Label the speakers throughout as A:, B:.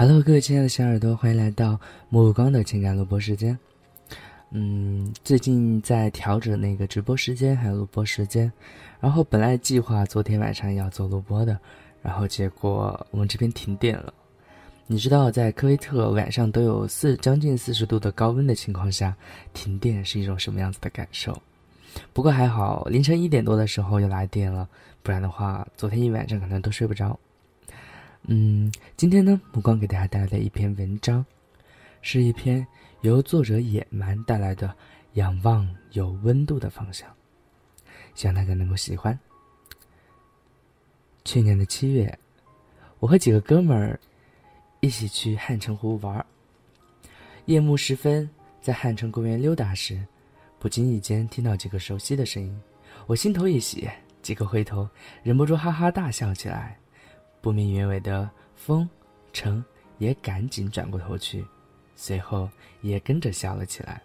A: Hello，各位亲爱的小耳朵，欢迎来到目光的情感录播时间。嗯，最近在调整那个直播时间还有录播时间，然后本来计划昨天晚上要做录播的，然后结果我们这边停电了。你知道，在科威特晚上都有四将近四十度的高温的情况下，停电是一种什么样子的感受？不过还好，凌晨一点多的时候又来电了，不然的话，昨天一晚上可能都睡不着。嗯，今天呢，目光给大家带来的一篇文章，是一篇由作者野蛮带来的仰望有温度的方向，希望大家能够喜欢。去年的七月，我和几个哥们儿一起去汉城湖玩儿。夜幕时分，在汉城公园溜达时，不经意间听到几个熟悉的声音，我心头一喜，即刻回头，忍不住哈哈大笑起来。不明原委的风，城也赶紧转过头去，随后也跟着笑了起来。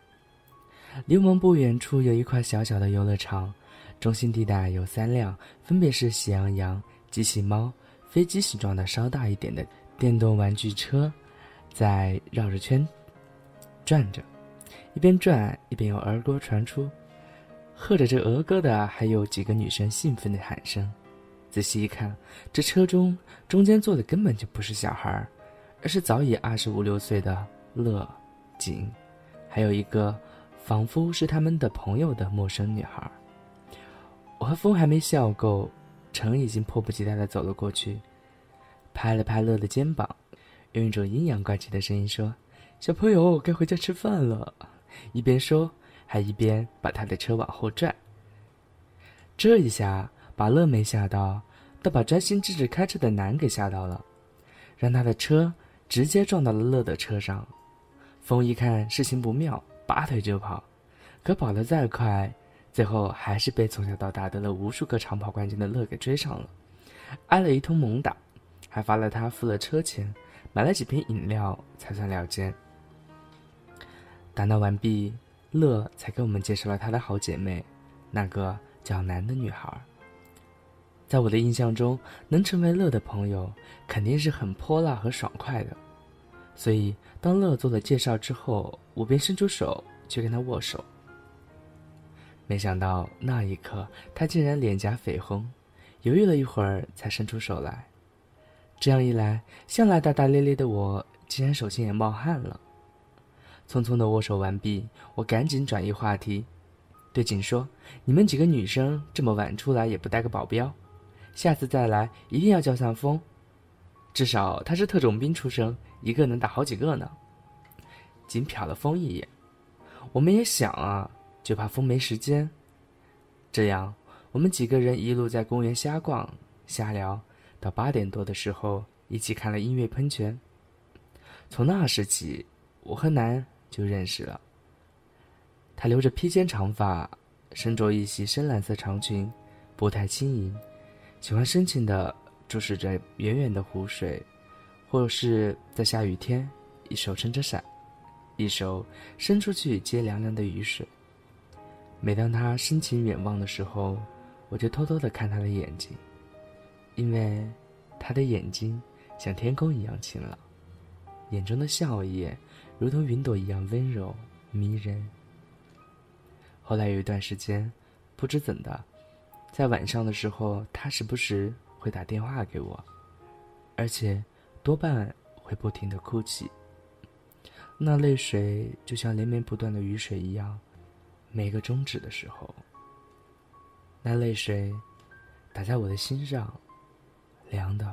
A: 离我们不远处有一块小小的游乐场，中心地带有三辆，分别是喜羊羊、机器猫、飞机形状的稍大一点的电动玩具车，在绕着圈转着，一边转一边有儿歌传出，和着这儿歌的还有几个女生兴奋的喊声。仔细一看，这车中中间坐的根本就不是小孩而是早已二十五六岁的乐、景，还有一个仿佛是他们的朋友的陌生女孩。我和风还没笑够，程已经迫不及待地走了过去，拍了拍乐的肩膀，用一种阴阳怪气的声音说：“小朋友，该回家吃饭了。”一边说，还一边把他的车往后拽。这一下。把乐没吓到，倒把专心致志开车的男给吓到了，让他的车直接撞到了乐的车上。风一看事情不妙，拔腿就跑，可跑得再快，最后还是被从小到大得了无数个长跑冠军的乐给追上了，挨了一通猛打，还罚了他付了车钱，买了几瓶饮料才算了结。打闹完毕，乐才给我们介绍了他的好姐妹，那个叫南的女孩。在我的印象中，能成为乐的朋友，肯定是很泼辣和爽快的。所以，当乐做了介绍之后，我便伸出手去跟他握手。没想到那一刻，他竟然脸颊绯红，犹豫了一会儿才伸出手来。这样一来，向来大大咧咧的我，竟然手心也冒汗了。匆匆的握手完毕，我赶紧转移话题，对景说：“你们几个女生这么晚出来，也不带个保镖？”下次再来一定要叫上风，至少他是特种兵出身，一个能打好几个呢。仅瞟了风一眼，我们也想啊，就怕风没时间。这样，我们几个人一路在公园瞎逛瞎聊，到八点多的时候，一起看了音乐喷泉。从那时起，我和南就认识了。他留着披肩长发，身着一袭深蓝色长裙，步态轻盈。喜欢深情地注视着远远的湖水，或是在下雨天，一手撑着伞，一手伸出去接凉凉的雨水。每当他深情远望的时候，我就偷偷地看他的眼睛，因为他的眼睛像天空一样晴朗，眼中的笑意如同云朵一样温柔迷人。后来有一段时间，不知怎的。在晚上的时候，他时不时会打电话给我，而且多半会不停的哭泣。那泪水就像连绵不断的雨水一样，每个终止的时候，那泪水打在我的心上，凉的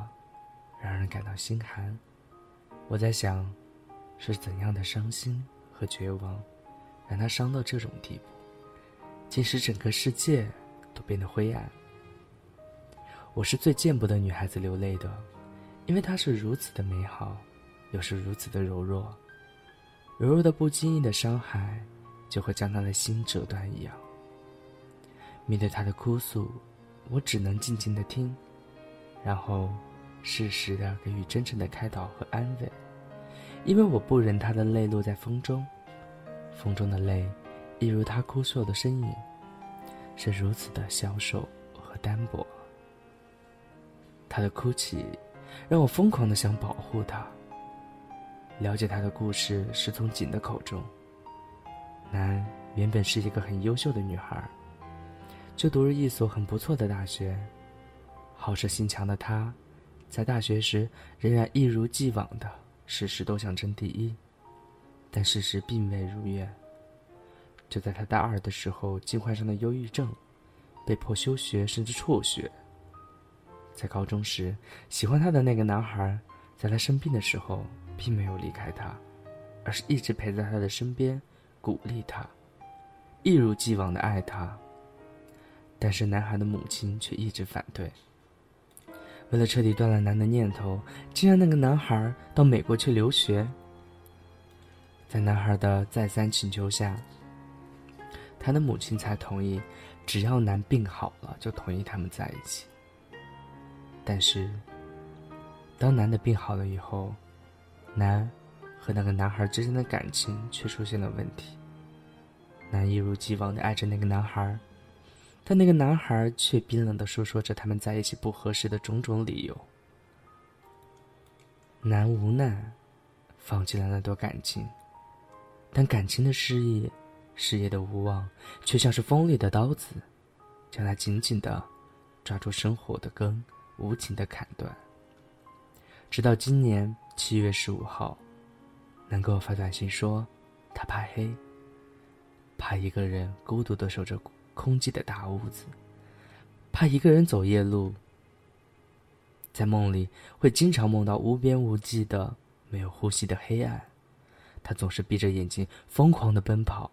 A: 让人感到心寒。我在想，是怎样的伤心和绝望，让他伤到这种地步，竟使整个世界。都变得灰暗。我是最见不得女孩子流泪的，因为她是如此的美好，又是如此的柔弱。柔弱的不经意的伤害，就会将她的心折断一样。面对她的哭诉，我只能静静的听，然后适时的给予真诚的开导和安慰，因为我不忍她的泪落在风中，风中的泪，一如她哭诉的身影。是如此的消瘦和单薄。他的哭泣，让我疯狂的想保护他，了解她的故事是从锦的口中。南原本是一个很优秀的女孩，就读了一所很不错的大学。好胜心强的她，在大学时仍然一如既往的事事都想争第一，但事实并未如愿。就在他大二的时候，竟患上了忧郁症，被迫休学甚至辍学。在高中时，喜欢他的那个男孩，在他生病的时候，并没有离开他，而是一直陪在他的身边。鼓励他，一如既往的爱他。但是男孩的母亲却一直反对。为了彻底断了男的念头，竟让那个男孩到美国去留学。在男孩的再三请求下，他的母亲才同意，只要男病好了，就同意他们在一起。但是，当男的病好了以后，男。和那个男孩之间的感情却出现了问题。男一如既往的爱着那个男孩，但那个男孩却冰冷的诉说着他们在一起不合适的种种理由。男无奈，放弃了那段感情，但感情的失意，事业的无望，却像是锋利的刀子，将他紧紧的抓住生活的根，无情的砍断。直到今年七月十五号。能给我发短信说，他怕黑，怕一个人孤独的守着空寂的大屋子，怕一个人走夜路，在梦里会经常梦到无边无际的没有呼吸的黑暗，他总是闭着眼睛疯狂的奔跑。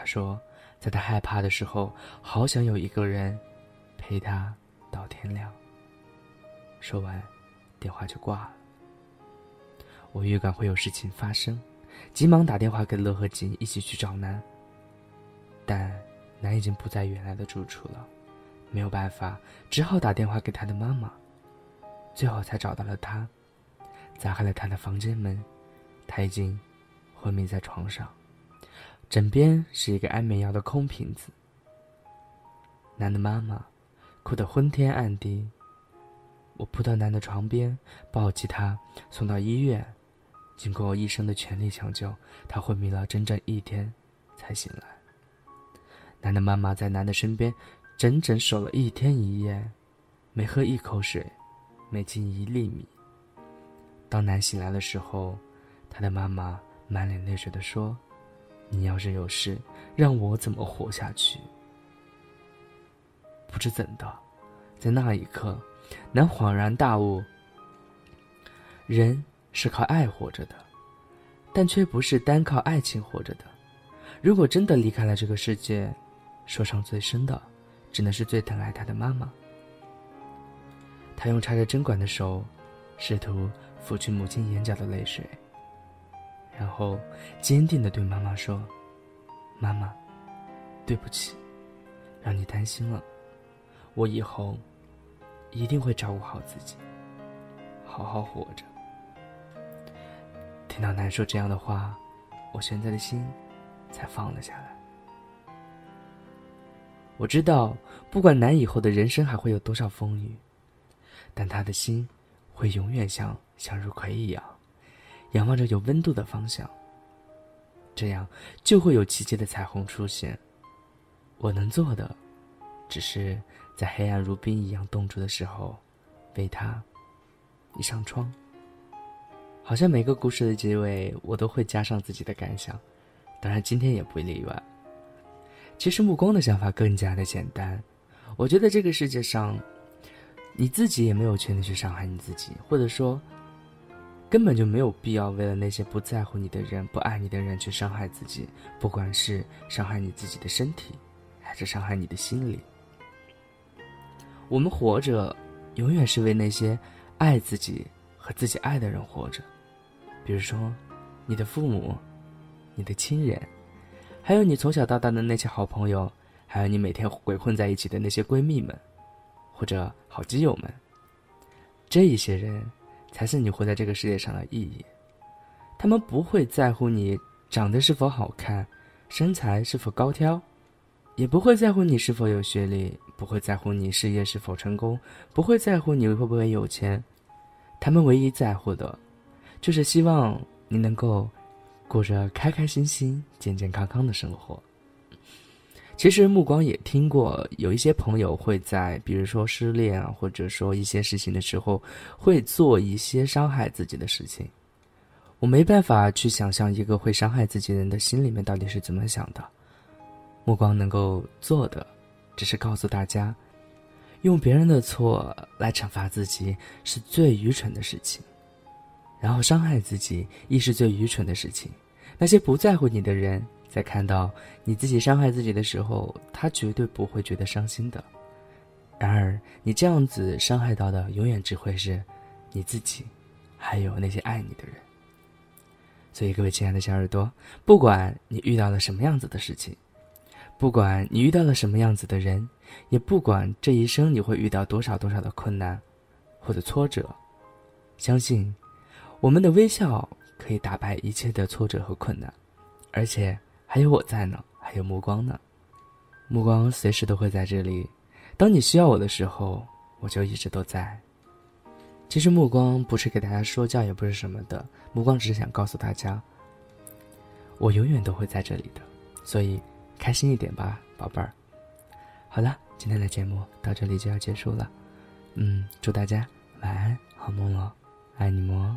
A: 他说，在他害怕的时候，好想有一个人陪他到天亮。说完，电话就挂了。我预感会有事情发生，急忙打电话给乐和锦一起去找南。但南已经不在原来的住处了，没有办法，只好打电话给他的妈妈。最后才找到了他，砸开了他的房间门，他已经昏迷在床上，枕边是一个安眠药的空瓶子。男的妈妈哭得昏天暗地，我扑到男的床边，抱起他送到医院。经过医生的全力抢救，他昏迷了整整一天，才醒来。男的妈妈在男的身边，整整守了一天一夜，没喝一口水，没进一粒米。当男醒来的时候，他的妈妈满脸泪水的说：“你要是有事，让我怎么活下去？”不知怎的，在那一刻，男恍然大悟：人。是靠爱活着的，但却不是单靠爱情活着的。如果真的离开了这个世界，受伤最深的，只能是最疼爱他的妈妈。他用插着针管的手，试图抚去母亲眼角的泪水，然后坚定地对妈妈说：“妈妈，对不起，让你担心了。我以后一定会照顾好自己，好好活着。”听到南说这样的话，我现在的心才放了下来。我知道，不管南以后的人生还会有多少风雨，但他的心会永远像向日葵一样，仰望着有温度的方向。这样就会有奇迹的彩虹出现。我能做的，只是在黑暗如冰一样冻住的时候，为他一扇窗。好像每个故事的结尾，我都会加上自己的感想，当然今天也不例外。其实目光的想法更加的简单，我觉得这个世界上，你自己也没有权利去伤害你自己，或者说，根本就没有必要为了那些不在乎你的人、不爱你的人去伤害自己，不管是伤害你自己的身体，还是伤害你的心理。我们活着，永远是为那些爱自己和自己爱的人活着。比如说，你的父母、你的亲人，还有你从小到大的那些好朋友，还有你每天鬼混在一起的那些闺蜜们，或者好基友们，这一些人，才是你活在这个世界上的意义。他们不会在乎你长得是否好看，身材是否高挑，也不会在乎你是否有学历，不会在乎你事业是否成功，不会在乎你会不会有钱。他们唯一在乎的。就是希望你能够过着开开心心、健健康康的生活。其实目光也听过，有一些朋友会在，比如说失恋啊，或者说一些事情的时候，会做一些伤害自己的事情。我没办法去想象一个会伤害自己人的心里面到底是怎么想的。目光能够做的，只是告诉大家，用别人的错来惩罚自己是最愚蠢的事情，然后伤害自己亦是最愚蠢的事情。那些不在乎你的人。在看到你自己伤害自己的时候，他绝对不会觉得伤心的。然而，你这样子伤害到的，永远只会是你自己，还有那些爱你的人。所以，各位亲爱的小耳朵，不管你遇到了什么样子的事情，不管你遇到了什么样子的人，也不管这一生你会遇到多少多少的困难或者挫折，相信我们的微笑可以打败一切的挫折和困难，而且。还有我在呢，还有目光呢，目光随时都会在这里。当你需要我的时候，我就一直都在。其实目光不是给大家说教，也不是什么的，目光只是想告诉大家，我永远都会在这里的。所以开心一点吧，宝贝儿。好了，今天的节目到这里就要结束了。嗯，祝大家晚安，好梦哦，爱你们哦。